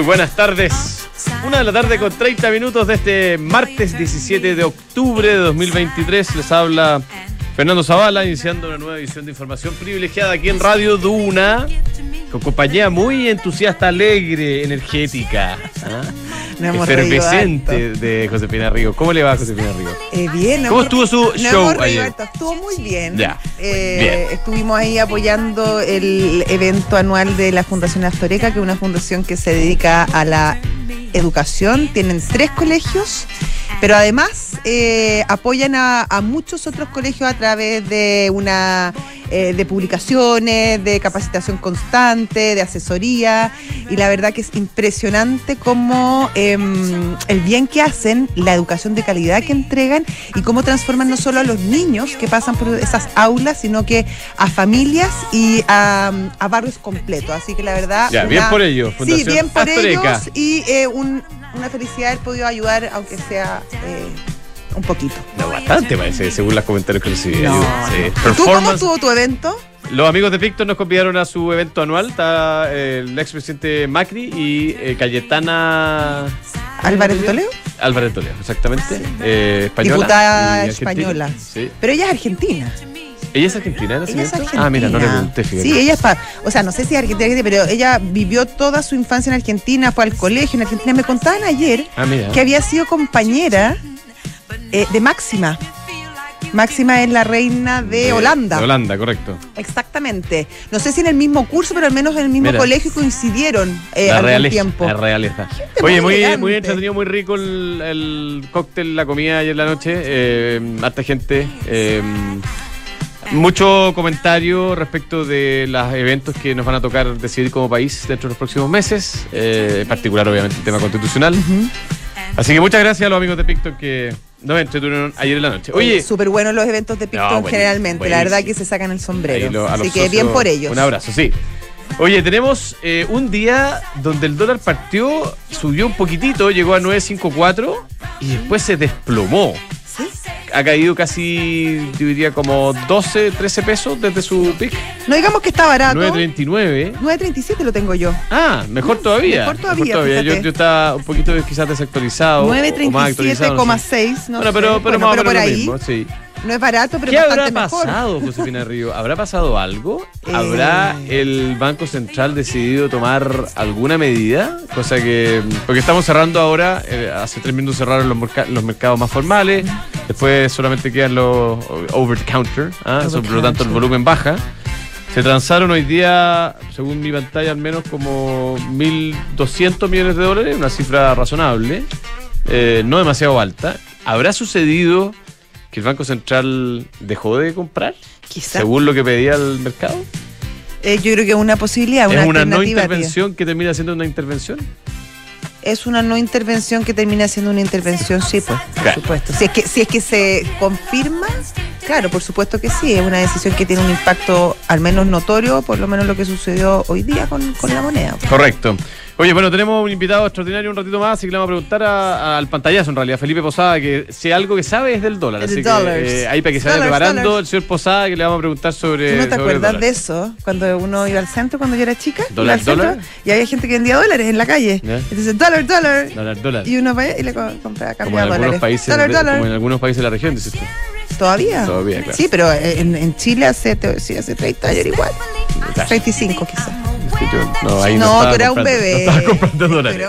Muy buenas tardes. Una de la tarde con 30 minutos de este martes 17 de octubre de 2023. Les habla Fernando Zavala, iniciando una nueva edición de información privilegiada aquí en Radio Duna, con compañía muy entusiasta, alegre, energética, ¿ah? Efervescente de Josefina Rigo. ¿Cómo le va a Josefina? Eh, bien, ¿Cómo estuvo su show ayer? Estuvo muy bien. Ya, Eh, bien. Estuvimos ahí apoyando el evento anual de la Fundación Astoreca, que es una fundación que se dedica a la educación. Tienen tres colegios, pero además eh, apoyan a, a muchos otros colegios a través de una eh, de publicaciones, de capacitación constante, de asesoría. Y la verdad que es impresionante cómo em, el bien que hacen, la educación de calidad que entregan y cómo transforman no solo a los niños que pasan por esas aulas, sino que a familias y a, a barrios completos. Así que la verdad. Ya, bien por ellos, Sí, bien por Astoreca. ellos y eh, un- una felicidad haber podido ayudar, aunque sea eh, un poquito. No, bastante parece, según los comentarios que recibí. No, sí. ¿Tú cómo estuvo tu evento? Los amigos de Picton nos convidaron a su evento anual. Está eh, el expresidente Macri y eh, Cayetana Álvarez de Toledo. Álvarez Toledo, exactamente. Eh, española. Diputada española. Sí. Pero ella es argentina. ¿Ella es argentina de Ella es argentina. Ah, mira, no le pregunté, fíjate. Sí, ella es pa- O sea, no sé si es argentina, pero ella vivió toda su infancia en Argentina, fue al colegio en Argentina. Me contaban ayer Ah, que había sido compañera eh, de Máxima. Máxima es la reina de, Holanda. De Holanda, correcto. Exactamente. No sé si en el mismo curso, pero al menos en el mismo Mira. colegio coincidieron eh, la algún realeza. tiempo. La realeza. Oye, muy, elegante. muy entretenido, muy rico el, el cóctel, la comida ayer en la noche. Eh, harta gente. eh, mucho comentario respecto de los eventos que nos van a tocar decidir como país dentro de los próximos meses. eh, en particular, obviamente, el tema constitucional. Así que muchas gracias a los amigos de Picton que nos entretuvieron ayer en la noche. Oye, súper buenos los eventos de Picton generalmente. La verdad que se sacan el sombrero. lo- Así que socios, bien por ellos. Un abrazo, sí. Oye, tenemos eh, un día donde el dólar partió, subió un poquitito, llegó a 9.54 y después se desplomó. Ha caído casi, yo diría, como 12, 13 pesos desde su pic. No digamos que está barato. 9.39. 9.37 lo tengo yo. Ah, mejor todavía. Mejor todavía, Yo, fíjate. yo estaba un poquito quizás desactualizado. o más actualizado, no sé. 9.37,6. No bueno, sé. pero, pero Bueno, pero por ahí. mismo, sí. No es barato, pero ¿Qué es habrá mejor. pasado, Josefina Río? ¿Habrá pasado algo? Eh. ¿Habrá el Banco Central decidido tomar alguna medida? Cosa que. Porque estamos cerrando ahora, eh, hace tres minutos cerraron los, los mercados más formales, después solamente quedan los over the counter, ¿ah? Over So, por lo tanto el volumen baja. Se transaron hoy día, según mi pantalla, al menos como 1.200 millones de dólares, una cifra razonable, eh, no demasiado alta. ¿Habrá sucedido que el Banco Central dejó de comprar? Quizá. Según lo que pedía el mercado. Eh, yo creo que es una posibilidad, una ¿Es una no intervención que termina siendo una intervención? Es una no intervención que termina siendo una intervención, sí, pues, por Claro. supuesto. Si es, que, si es que se confirma, claro, por supuesto que sí. Es una decisión que tiene un impacto al menos notorio, por lo menos lo que sucedió hoy día con, con la moneda. Correcto. Oye, bueno, tenemos un invitado extraordinario un ratito más, así que le vamos a preguntar a- al pantallazo, en realidad, Felipe Posada, que si algo que sabe es del dólar. Así que eh, ahí para que se vaya preparando dollars. el señor Posada, que le vamos a preguntar sobre. ¿Tú no te sobre acuerdas de eso? Cuando uno iba al centro, cuando yo era chica, iba ¿Dólar, centro, dólar? y había gente que vendía dólares en la calle. Ya. Entonces, dólar, dólar. Dólar, dólar. Y uno y le co- compraba, Como en, dólares. países dólar, dólar. como en algunos países de la región, dices tú. ¿Todavía? Todavía, claro. Sí, pero en, en Chile hace, hace 30 años igual. Claro. 35 quizás. Yo- no, ahí no, eras un bebé. No estaba comprando dólares.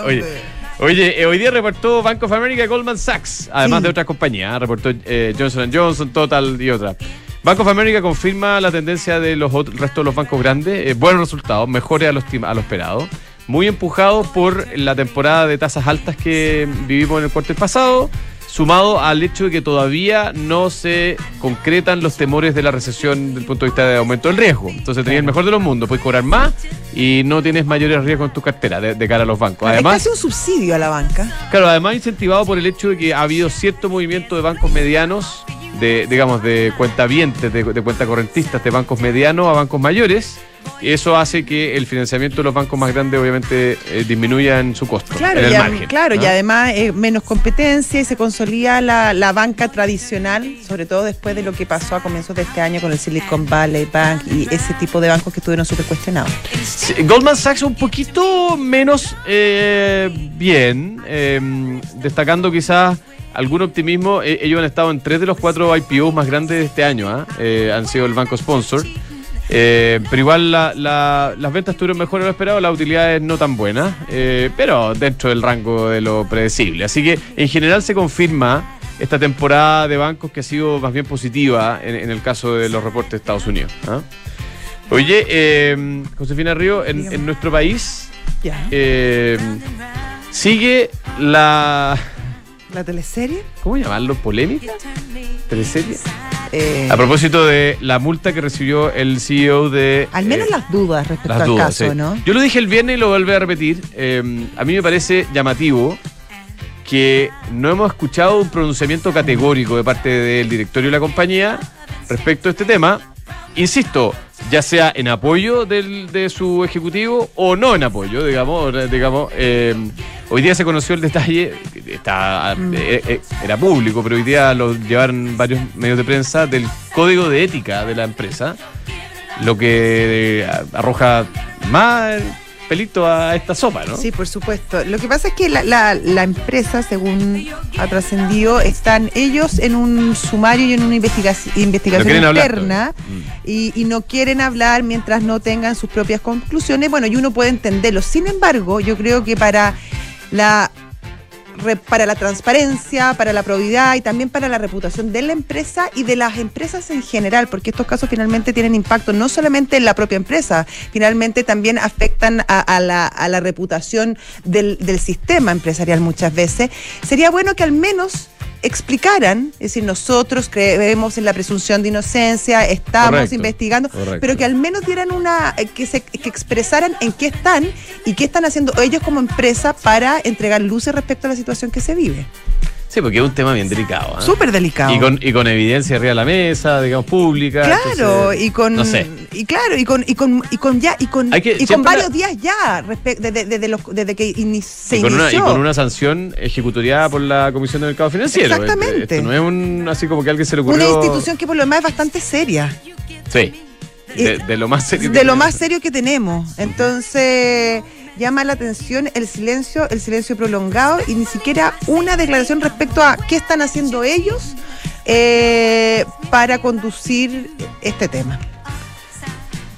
Oye, eh, hoy día reportó Bank of America y Goldman Sachs, además Sí. de otras compañías. Reportó eh, Johnson Johnson, Total y otras. Bank of America confirma la tendencia de los otros, el resto de los bancos grandes. eh, buenos resultados, mejores a lo, a lo esperado. Muy empujados por la temporada de tasas altas que vivimos en el cuarto pasado, sumado al hecho de que todavía no se concretan los temores de la recesión desde el punto de vista de aumento del riesgo. Entonces tenías el mejor de los mundos, puedes cobrar más y no tienes mayores riesgos en tu cartera de, de cara a los bancos. Además, es casi un subsidio a la banca. Claro, además incentivado por el hecho de que ha habido cierto movimiento de bancos medianos, de, digamos, de cuentavientes, de, de cuentacorrentistas, de bancos medianos a bancos mayores, eso hace que el financiamiento de los bancos más grandes obviamente eh, disminuya en su costo, Claro, en el y, margen. claro ¿no? y además eh, menos competencia y se consolida la, la banca tradicional, sobre todo después de lo que pasó a comienzos de este año con el Silicon Valley Bank y ese tipo de bancos que estuvieron súper cuestionados. Sí, Goldman Sachs un poquito menos eh, bien, eh, destacando quizás algún optimismo. Eh, ellos han estado en tres de los cuatro IPOs más grandes de este año, ¿ah? Eh, han sido el banco sponsor. Eh, pero igual la- la- las ventas estuvieron mejor de lo esperado, las utilidades no tan buenas, eh, pero dentro del rango de lo predecible. Así que en general se confirma esta temporada de bancos que ha sido más bien positiva en, en el caso de los reportes de Estados Unidos. ¿ah? Oye, eh, Josefina Río, en, nuestro país sigue la. ¿La teleserie? ¿Cómo llamarlo? ¿Polémica? ¿Teleserie? Eh, A propósito de la multa que recibió el CEO de. al menos eh, las dudas respecto las al dudas, caso, sí. ¿no? Yo lo dije el viernes y lo vuelvo a repetir. Eh, a mí me parece llamativo que no hemos escuchado un pronunciamiento categórico de parte del directorio de la compañía respecto a este tema. Insisto, ya sea en apoyo del- de su ejecutivo o no en apoyo, digamos. digamos eh, hoy día se conoció el detalle, está, Mm. eh, eh, era público, pero hoy día lo llevaron varios medios de prensa del código de ética de la empresa lo que eh, arroja más pelito a esta sopa, ¿no? Sí, por supuesto. Lo que pasa es que la, la- la empresa, según ha trascendido, están ellos en un sumario y en una investigación, investigación interna y, y no quieren hablar mientras no tengan sus propias conclusiones. Bueno, y uno puede entenderlo. Sin embargo, yo creo que para la para la transparencia, para la probidad y también para la reputación de la empresa y de las empresas en general, porque estos casos finalmente tienen impacto no solamente en la propia empresa, finalmente también afectan a, a la, a la reputación del, del sistema empresarial muchas veces. Sería bueno que al menos explicaran, es decir, nosotros creemos en la presunción de inocencia, estamos Correcto, investigando, correcto. pero que al menos dieran una, eh, que, se, que expresaran en qué están y qué están haciendo ellos como empresa para entregar luces respecto a la situación que se vive. Sí, porque es un tema bien delicado. ¿ah? Súper delicado. Y con, y con evidencia arriba de la mesa, digamos, pública. Claro, entonces, y con No sé. y claro, y con y con y con ya y con que- y con varios la- días ya desde, desde los- desde que se Y con, una, y inició. con una sanción ejecutoriada por la Comisión de Mercado Financiero. Exactamente. Esto no es un, así como que a alguien se le una ocurrió. institución que por lo demás es bastante seria. Sí. De, de lo más serio. que de lo más serio que tenemos. Entonces, llama la atención el silencio, el silencio prolongado y ni siquiera una declaración respecto a qué están haciendo ellos eh, para conducir este tema.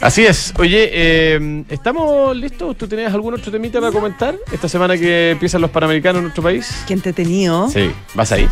Así es. Oye, eh, ¿estamos listos? ¿Tú tenías algún otro temita para comentar? Esta semana que empiezan los Panamericanos en nuestro país. Qué entretenido. Sí. ¿Vas a ir?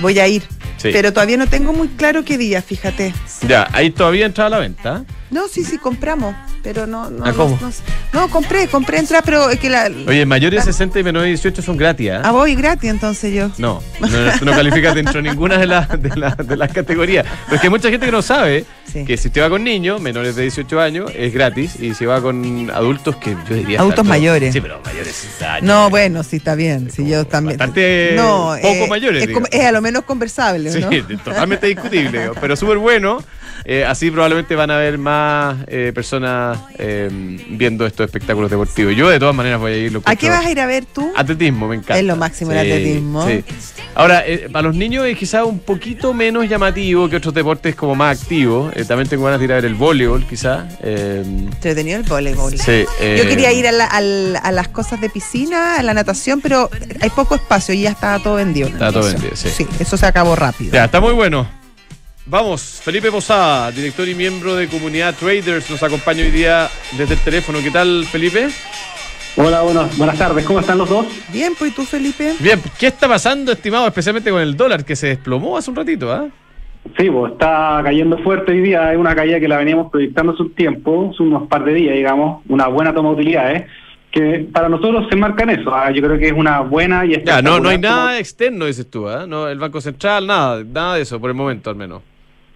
Voy a ir. Sí. Pero todavía no tengo muy claro qué día, fíjate. Ya, ahí todavía entra a la venta. No, sí, sí, compramos. Pero no, no. ¿Ah, no- cómo? No, no, compré, compré entrada, pero es que la. Oye, mayores de 60 y menores de 18 son gratis, ¿ah? Ah, voy gratis entonces yo. No, no, tú no calificas dentro de ninguna de, las de, las- de las categorías. Pero es que hay mucha gente que no sabe Sí. que si usted va con niños menores de 18 años es gratis y si va con adultos que yo diría... Adultos mayores. Sí, pero mayores de 60 años. No, bueno, sí, está bien. Sí, yo también. bastante poco mayores, Es, es a lo menos conversable, Sí, ¿no? totalmente discutible, pero súper bueno. Eh, así probablemente van a haber más eh, personas eh, viendo estos espectáculos deportivos. Yo de todas maneras voy a ir. lo ¿A qué vas a ir a ver tú? Atletismo, me encanta. Es lo máximo el atletismo. sí. Ahora, eh, para los niños es quizás un poquito menos llamativo que otros deportes como más activos. Eh, también tengo ganas de ir a ver el voleibol, quizás. Eh, Entretenido el voleibol. sí, Yo quería ir a, la- al- a las cosas de piscina, a la natación, pero hay poco espacio y ya estaba todo vendido. Estaba todo vendido, sí. Sí, eso se acabó rápido. Ya, está muy bueno. Vamos, Felipe Posada, director y miembro de Comunidad Traders, nos acompaña hoy día desde el teléfono. ¿Qué tal, Felipe? Hola, buenas, buenas tardes. ¿Cómo están los dos? Bien, pues ¿y tú, Felipe? Bien, ¿qué está pasando, estimado, especialmente con el dólar que se desplomó hace un ratito? ¿ah? Sí, pues está cayendo fuerte hoy día. Es una caída que la veníamos proyectando hace un tiempo, hace unos par de días, digamos. Una buena toma de utilidades. Que para nosotros se marca en eso. ah, Yo creo que es una buena y Ya, no, no hay nada toma- externo, dices tú, ¿ah? No, el Banco Central, nada, nada de eso, por el momento al menos.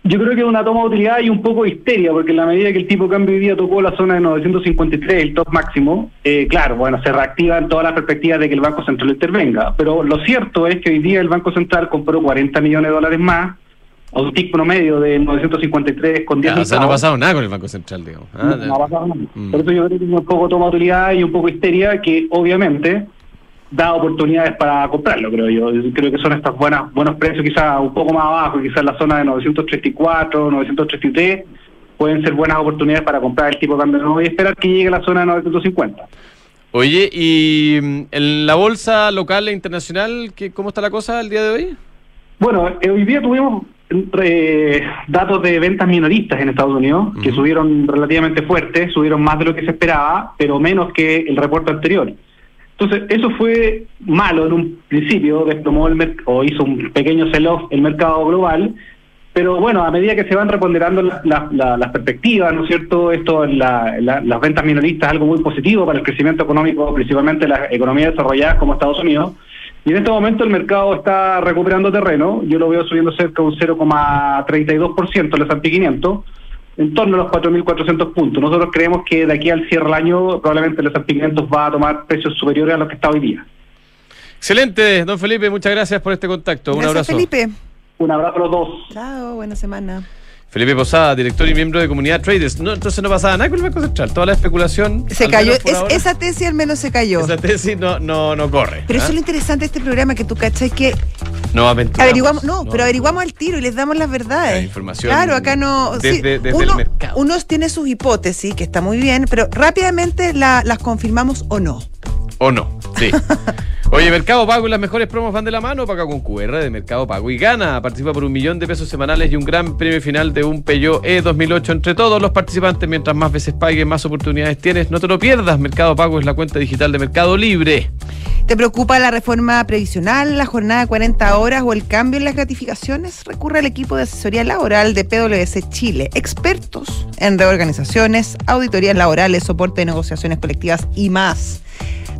Yo creo que es una toma de utilidad y un poco de histeria, porque en la medida que el tipo de cambio hoy día tocó la zona de 953, el top máximo, eh, claro, bueno, se reactivan todas las perspectivas de que el Banco Central intervenga. Pero lo cierto es que hoy día el Banco Central compró 40 millones de dólares más a un TIC promedio de 953 con 10 Ah, o sea, no ha pasado nada con el Banco Central, digamos. Ah, no, no ha pasado nada. Mm. Por eso yo creo que es un poco toma de utilidad y un poco histeria que obviamente da oportunidades para comprarlo, creo yo. Yo Creo que son estos buenas, buenos precios, quizás un poco más abajo, quizás la zona de 934, 933, pueden ser buenas oportunidades para comprar el tipo de cambio nuevo y esperar que llegue a la zona de 950. Oye, ¿y mm, en la bolsa local e internacional, ¿qué, cómo está la cosa el día de hoy? Bueno, eh, hoy día tuvimos eh, datos de ventas minoristas en Estados Unidos que subieron relativamente fuerte, subieron más de lo que se esperaba, pero menos que el reporte anterior. Entonces, eso fue malo en un principio, desplomó el o hizo un pequeño sell-off el mercado global, pero bueno, a medida que se van reponderando la- la- la- las perspectivas, ¿no es cierto? Esto, la- la- las ventas minoristas es algo muy positivo para el crecimiento económico, principalmente las economías desarrolladas como Estados Unidos. Y en este momento el mercado está recuperando terreno. Yo lo veo subiendo cerca de un 0,32% el S&P 500, en torno a los 4.400 puntos. Nosotros creemos que de aquí al cierre del año probablemente S&P 500 va a tomar precios superiores a los que está hoy día. Excelente, don Felipe, muchas gracias por este contacto. Un abrazo. Felipe. Un abrazo a los dos. Chao, buena semana. Felipe Posada, director y miembro de Comunidad Traders. No, entonces no pasaba nada con el Banco Central. Toda la especulación. Se cayó. Es- esa tesis al menos se cayó. esa tesis no, no, no corre. Pero ¿ah? eso es lo interesante de este programa, que tú cachai que No averiguamos, no, pero averiguamos al tiro y les damos las verdades. La información Claro, acá no. sí, desde- uno, el mercado. uno tiene sus hipótesis, que está muy bien, pero rápidamente la- las confirmamos o no. ¿O no? Sí. Oye, Mercado Pago y las mejores promos van de la mano. Paga con QR de Mercado Pago y gana. Participa por un millón de pesos semanales y un gran premio final de un Peugeot E 2008 entre todos los participantes. Mientras más veces pagues, más oportunidades tienes. No te lo pierdas. Mercado Pago es la cuenta digital de Mercado Libre. ¿Te preocupa la reforma previsional, la jornada de 40 horas o el cambio en las gratificaciones? Recurre al equipo de asesoría laboral de PwC Chile, expertos en reorganizaciones, auditorías laborales, soporte de negociaciones colectivas y más.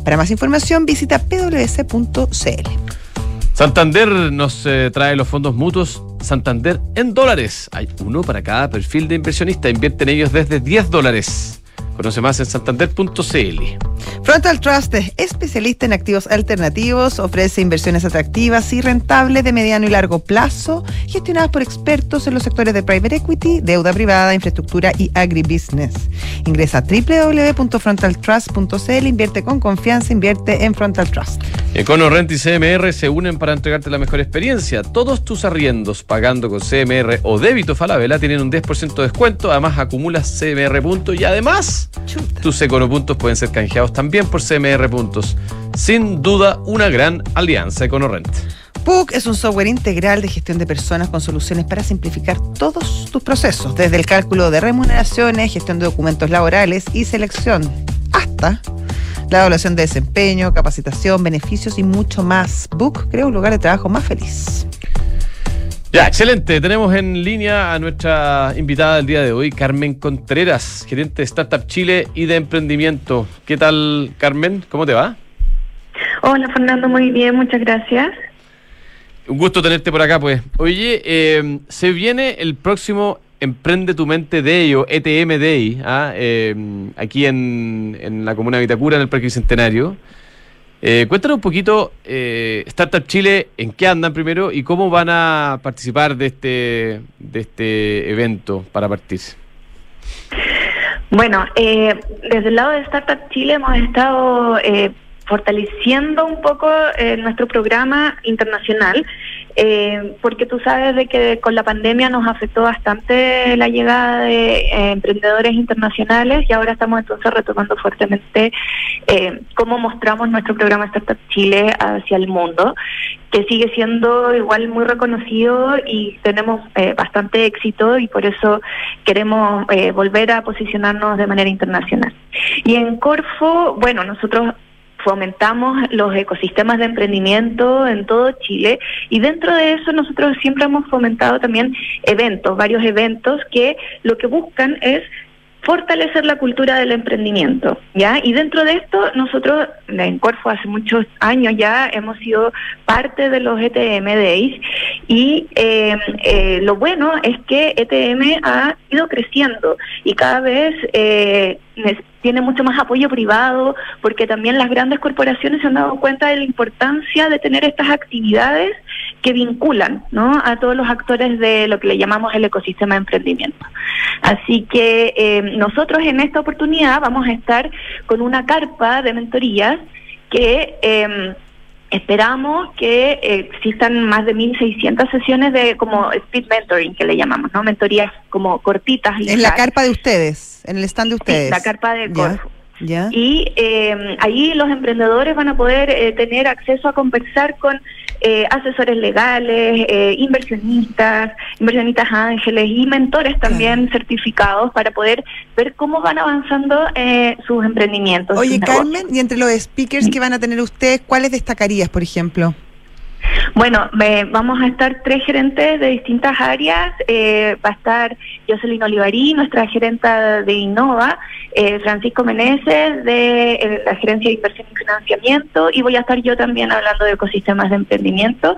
Para más información visita pwc.cl. Santander nos eh, trae los fondos mutuos Santander en dólares. Hay uno para cada perfil de inversionista. Invierte en ellos desde 10 dólares. Conoce más en santander.cl. Frontal Trust es especialista en activos alternativos, ofrece inversiones atractivas y rentables de mediano y largo plazo, gestionadas por expertos en los sectores de private equity, deuda privada, infraestructura y agribusiness. Ingresa a www.frontaltrust.cl, invierte con confianza, invierte en Frontal Trust. Econo Rent y CMR se unen para entregarte la mejor experiencia. Todos tus arriendos pagando con CMR o débito Falabella tienen un 10% de descuento. Además, acumulas CMR puntos y además Chuta. tus Econo puntos pueden ser canjeados también por CMR puntos. Sin duda, una gran alianza Econo Rent. PUC es un software integral de gestión de personas con soluciones para simplificar todos tus procesos, desde el cálculo de remuneraciones, gestión de documentos laborales y selección, hasta la evaluación de desempeño, capacitación, beneficios y mucho más. PUC crea un lugar de trabajo más feliz. Ya, excelente. Tenemos en línea a nuestra invitada del día de hoy, Carmen Contreras, gerente de Startup Chile y de emprendimiento. ¿Qué tal, Carmen? ¿Cómo te va? Hola Fernando, muy bien, muchas gracias. Un gusto tenerte por acá, pues. Oye, eh, se viene el próximo Emprende tu Mente Day o ETM Day, ¿ah? Eh, aquí en, en la comuna de Vitacura, en el Parque Bicentenario. Eh, cuéntanos un poquito, eh, Startup Chile, en qué andan primero y cómo van a participar de este, de este evento para partir. Bueno, eh, desde el lado de Startup Chile hemos estado eh, fortaleciendo un poco eh, nuestro programa internacional, eh, porque tú sabes de que con la pandemia nos afectó bastante la llegada de eh, emprendedores internacionales y ahora estamos entonces retomando fuertemente eh, cómo mostramos nuestro programa Startup Chile hacia el mundo, que sigue siendo igual muy reconocido y tenemos eh, bastante éxito y por eso queremos eh, volver a posicionarnos de manera internacional. Y en Corfo, bueno, nosotros fomentamos los ecosistemas de emprendimiento en todo Chile y dentro de eso nosotros siempre hemos fomentado también eventos, varios eventos que lo que buscan es fortalecer la cultura del emprendimiento, ¿ya? Y dentro de esto, nosotros en Corfo hace muchos años ya hemos sido parte de los ETM Days y eh, eh, lo bueno es que ETM ha ido creciendo y cada vez eh, tiene mucho más apoyo privado porque también las grandes corporaciones se han dado cuenta de la importancia de tener estas actividades que vinculan ¿no? a todos los actores de lo que le llamamos el ecosistema de emprendimiento. Así que eh, nosotros en esta oportunidad vamos a estar con una carpa de mentorías que... Eh, Esperamos que eh, existan más de 1.600 sesiones de como speed mentoring, que le llamamos, ¿no? Mentorías como cortitas. En la carpa de ustedes, en el stand de ustedes. Sí, la carpa de Corfo. Y eh, ahí los emprendedores van a poder eh, tener acceso a conversar con eh, asesores legales, eh, inversionistas, inversionistas ángeles y mentores también certificados para poder ver cómo van avanzando eh, sus emprendimientos. Oye, Carmen, y entre los speakers que van a tener ustedes, ¿cuáles destacarías, por ejemplo? Bueno, vamos a estar tres gerentes de distintas áreas. Eh, va a estar Jocelyn Olivarí, nuestra gerenta de Innova, eh, Francisco Meneses, de eh, la Gerencia de Inversión y Financiamiento, y voy a estar yo también hablando de ecosistemas de emprendimiento.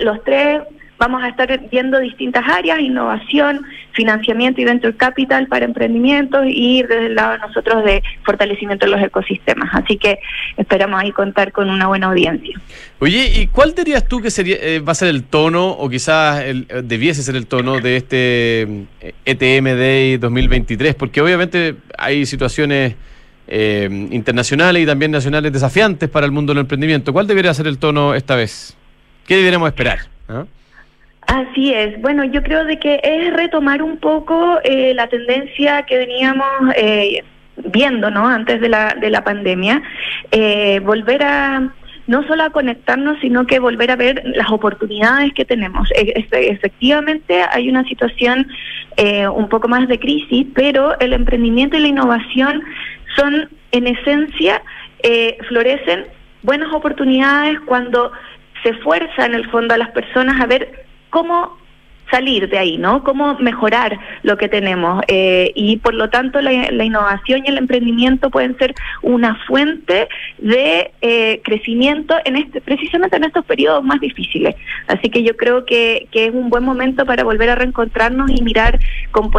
los tres Vamos a estar viendo distintas áreas, innovación, financiamiento y venture capital para emprendimientos y desde el lado de nosotros de fortalecimiento de los ecosistemas. Así que esperamos ahí contar con una buena audiencia. Oye, ¿y cuál dirías tú que sería eh, va a ser el tono o quizás el, eh, debiese ser el tono de este ETM eh, e Day 2023? Porque obviamente hay situaciones internacionales y también nacionales desafiantes para el mundo del emprendimiento. ¿Cuál debería ser el tono esta vez? ¿Qué deberíamos esperar? ¿Ah? Así es. Bueno, yo creo de que es retomar un poco eh, la tendencia que veníamos eh, viendo, ¿no? Antes de la, de la pandemia, eh, volver a no solo a conectarnos, sino que volver a ver las oportunidades que tenemos. E, efectivamente, hay una situación un poco más de crisis, pero el emprendimiento y la innovación son, en esencia, florecen buenas oportunidades cuando se fuerza en el fondo a las personas a ver cómo salir de ahí, ¿no? Cómo mejorar lo que tenemos. Eh, y por lo tanto la, innovación y el emprendimiento pueden ser una fuente de eh, crecimiento en este, precisamente en estos periodos más difíciles. Así que yo creo que, que es un buen momento para volver a reencontrarnos y mirar con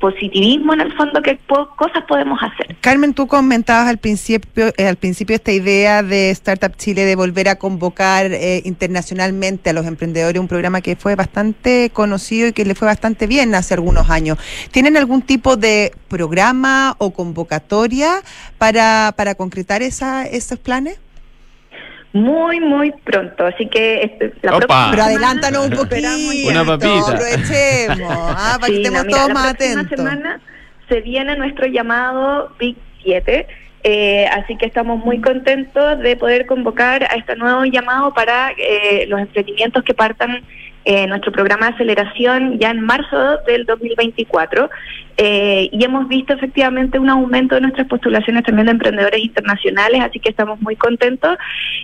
positivismo en el fondo qué cosas podemos hacer. Carmen, tú comentabas al principio, eh, al principio esta idea de Startup Chile de volver a convocar internacionalmente a los emprendedores, un programa que fue bastante conocido y que le fue bastante bien hace algunos años. ¿Tienen algún tipo de programa o convocatoria para, para concretar esa, esos planes? Muy, muy pronto, así que este, la próxima Pero adelántanos un poquito. Una papita. Aprovechemos, ah, para que estemos todos más atentos. semana se viene nuestro llamado Big 7. Eh, así que estamos muy contentos de poder convocar a este nuevo llamado para eh, los emprendimientos que partan eh, nuestro programa de aceleración ya en marzo del 2024 eh, y hemos visto efectivamente un aumento de nuestras postulaciones también de emprendedores internacionales, así que estamos muy contentos.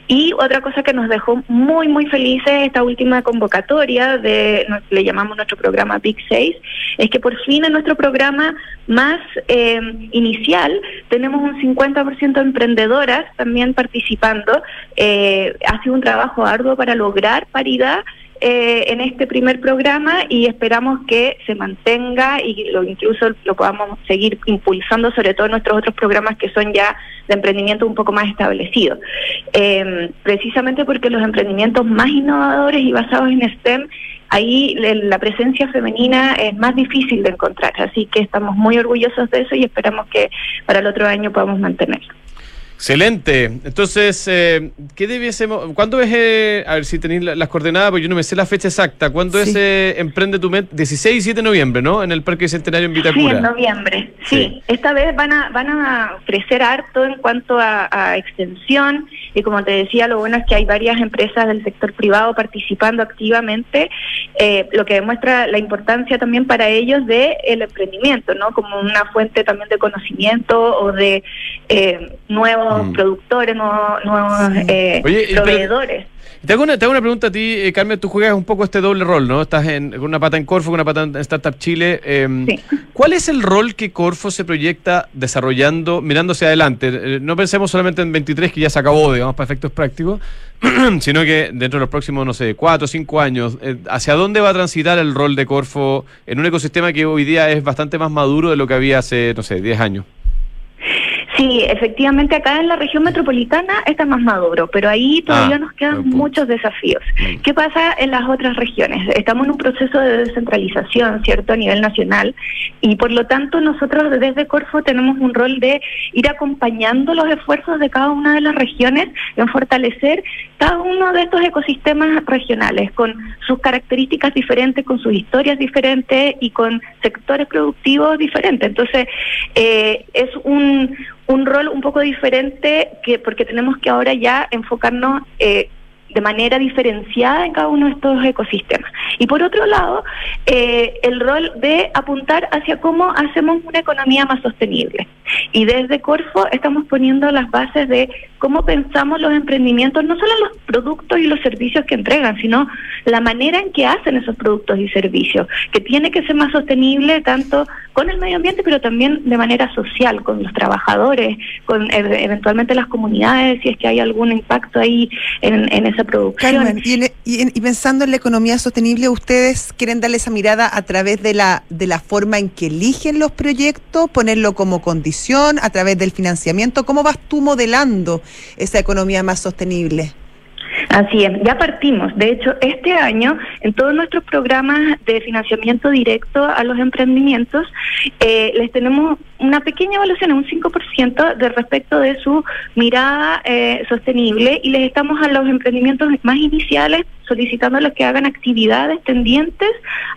Y otra cosa que nos dejó muy, muy felices esta última convocatoria de, le llamamos nuestro programa Big 6, es que por fin en nuestro programa más eh, inicial tenemos un 50% de emprendedoras también participando. ha sido un trabajo arduo para lograr paridad eh, en este primer programa y esperamos que se mantenga y lo incluso lo podamos seguir impulsando, sobre todo en nuestros otros programas que son ya de emprendimiento un poco más establecidos. Eh, precisamente porque los emprendimientos más innovadores y basados en STEM ahí la presencia femenina es más difícil de encontrar, así que estamos muy orgullosos de eso y esperamos que para el otro año podamos mantenerlo. Excelente. Entonces, eh, ¿qué debiésemos? ¿Cuándo es? Eh, a ver si tenéis las coordenadas, porque yo no me sé la fecha exacta. ¿Cuándo es eh, Emprende tu Mente? 16 y 7 de noviembre, ¿no? En el Parque Centenario en Vitacura. Sí, en noviembre. Sí. Esta vez van a, van a ofrecer harto en cuanto a, a, extensión. Y como te decía, lo bueno es que hay varias empresas del sector privado participando activamente, eh, lo que demuestra la importancia también para ellos del el emprendimiento, ¿no? Como una fuente también de conocimiento o de eh, nuevos nuevos mm. productores, nuevos, nuevos eh, proveedores. Te hago, una, te hago, una, pregunta a ti, eh, Carmen, tú juegas un poco este doble rol, ¿no? Estás en, con una pata en Corfo, con una pata en Startup Chile. Em, ¿Cuál es el rol que Corfo se proyecta desarrollando, mirándose adelante? Eh, no pensemos solamente en 23, que ya se acabó, digamos, para efectos prácticos, sino que dentro de los próximos, no sé, cuatro o cinco años, ¿hacia dónde va a transitar el rol de Corfo en un ecosistema que hoy día es bastante más maduro de lo que había hace, no sé, 10 años? Sí, efectivamente acá en la región metropolitana está más maduro, pero ahí todavía Ah, nos quedan muchos desafíos. Mm. ¿Qué pasa en las otras regiones? Estamos en un proceso de descentralización, ¿cierto?, a nivel nacional, y por lo tanto nosotros desde Corfo tenemos un rol de ir acompañando los esfuerzos de cada una de las regiones en fortalecer cada uno de estos ecosistemas regionales, con sus características diferentes, con sus historias diferentes y con sectores productivos diferentes. Entonces, eh, es un, un rol un poco diferente que porque tenemos que ahora ya enfocarnos eh, de manera diferenciada en cada uno de estos ecosistemas. Y por otro lado, eh, el rol de apuntar hacia cómo hacemos una economía más sostenible. Y desde Corfo estamos poniendo las bases de cómo pensamos los emprendimientos, no solo los productos y los servicios que entregan, sino la manera en que hacen esos productos y servicios, que tiene que ser más sostenible tanto con el medio ambiente, pero también de manera social, con los trabajadores, con eventualmente las comunidades, si es que hay algún impacto ahí en, en esa Carmen, y, en- y en- y pensando en la economía sostenible, ¿ustedes quieren darle esa mirada a través de la, de la forma en que eligen los proyectos, ponerlo como condición, a través del financiamiento? ¿Cómo vas tú modelando esa economía más sostenible? Así es, ya partimos. De hecho, este año, en todos nuestros programas de financiamiento directo a los emprendimientos, eh, les tenemos una pequeña evaluación, un 5% de respecto de su mirada eh, sostenible y les estamos a los emprendimientos más iniciales solicitándoles que hagan actividades tendientes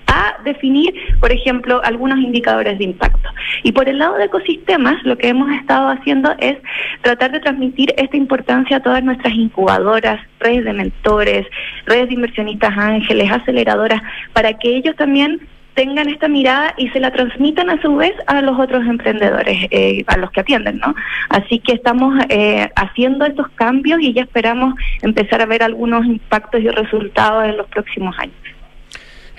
a definir, por ejemplo, algunos indicadores de impacto. Y por el lado de ecosistemas, lo que hemos estado haciendo es tratar de transmitir esta importancia a todas nuestras incubadoras, redes de mentores, redes de inversionistas ángeles, aceleradoras, para que ellos también tengan esta mirada y se la transmitan a su vez a los otros emprendedores, eh, a los que atienden, ¿no? Así que estamos eh, haciendo estos cambios y ya esperamos empezar a ver algunos impactos y resultados en los próximos años.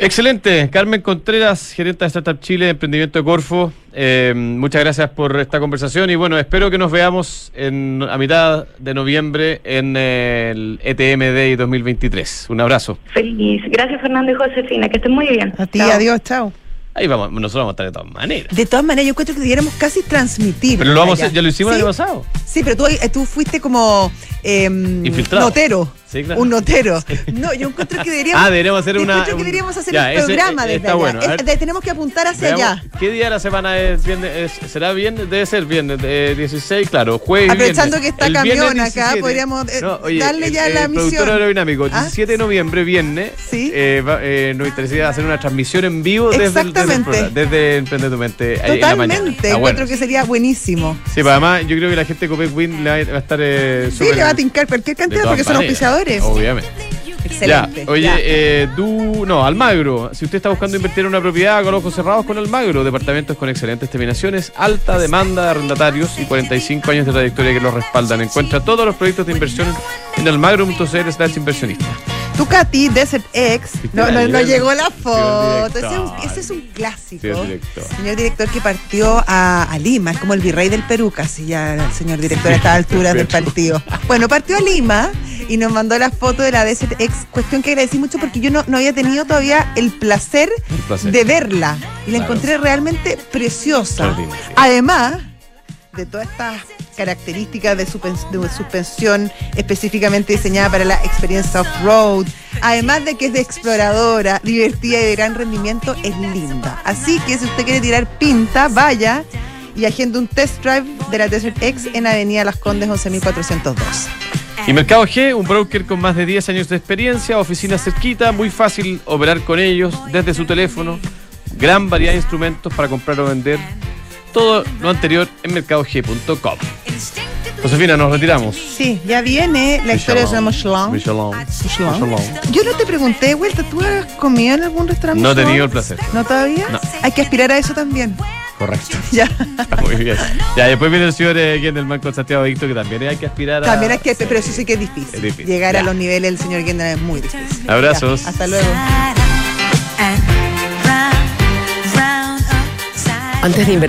Excelente. Carmen Contreras, gerente de Startup Chile, Emprendimiento de Corfo. eh, muchas gracias por esta conversación y bueno, espero que nos veamos en, a mitad de noviembre en el ETM Day 2023. Un abrazo. Feliz. Gracias Fernando y Josefina, que estén muy bien. A ti, Chao. adiós, chao. Ahí vamos, nosotros vamos a estar de todas maneras. De todas maneras, yo encuentro que debiéramos casi transmitir. Pero lo vamos a allá. ya lo hicimos el año pasado. Sí, pero tú, eh, tú fuiste como eh, Infiltrado. notero. Sí, claro. Un notero. No, yo encuentro que deberíamos. Ah, deberíamos hacer una- encuentro que un- deberíamos hacer ya, un ese, programa desde está allá. bueno. A Es- ver. de- tenemos que apuntar hacia Veamos, allá. ¿Qué día de la semana es viernes? Es- ¿Será viernes? Debe ser viernes, eh, 16, claro, jueves Aprovechando viernes. que está El camión acá, 17. podríamos, eh, oye, darle el- ya el la productor misión. aerodinámico, ¿Ah? 17 de noviembre, viernes, Sí. eh, va- eh, nos interesaría hacer una transmisión en vivo desde, el, desde, el Exactamente. programa, desde Emprende tu Mente ahí en la mañana. Totalmente. Encuentro bueno. que sería buenísimo. Sí, pero además yo creo que la gente de Copec Win le va a estar eh, Sí, le va a tincar cualquier cantidad porque son maneras, Obviamente. Excelente. Ya, oye, ya. eh, tú, no, Almagro. Si usted está buscando invertir en una propiedad con ojos cerrados con Almagro, departamentos con excelentes terminaciones, alta demanda de arrendatarios y 45 años de trayectoria que los respaldan. Encuentra todos los proyectos de inversión en almagro.cl slash inversionista. Tu Katy, Desert X. No, no, no llegó la foto. Ese es un, ese es un clásico. Señor director. Señor director que partió a, a Lima, es como el virrey del Perú, casi ya el señor director a estas alturas del partido. Bueno, partió a Lima y nos mandó la foto de la Desert X, cuestión que agradecí mucho porque yo no, no había tenido todavía el placer, El placer. de verla y la Claro. encontré realmente preciosa. Además de todas estas características de, suspensión específicamente diseñada para la experiencia off-road, además de que es de exploradora, divertida y de gran rendimiento, es linda. Así que si usted quiere tirar pinta, vaya y agenda un test drive de la Desert X en Avenida Las Condes 11.402. Y Mercado G, un broker con más de 10 años de experiencia, oficina cerquita, muy fácil operar con ellos desde su teléfono, gran variedad de instrumentos para comprar o vender. Todo lo anterior en mercadog.com. Josefina, nos retiramos. Sí, ya viene la historia de Michelin. Michelin. Michelin. Michelin. Yo no te pregunté vuelta, ¿tú has comido en algún restaurante? No he tenido el placer. ¿No todavía? No. Hay que aspirar a eso también. Correcto. Ya. Muy bien. Ya, después viene el señor eh, Gendelman con Santiago Víctor, que también hay que aspirar a. También hay que, pero eso sí que es difícil. Es difícil. Llegar Ya. a los niveles del señor Gendra es muy difícil. Abrazos. Ya, hasta luego. Antes de invertir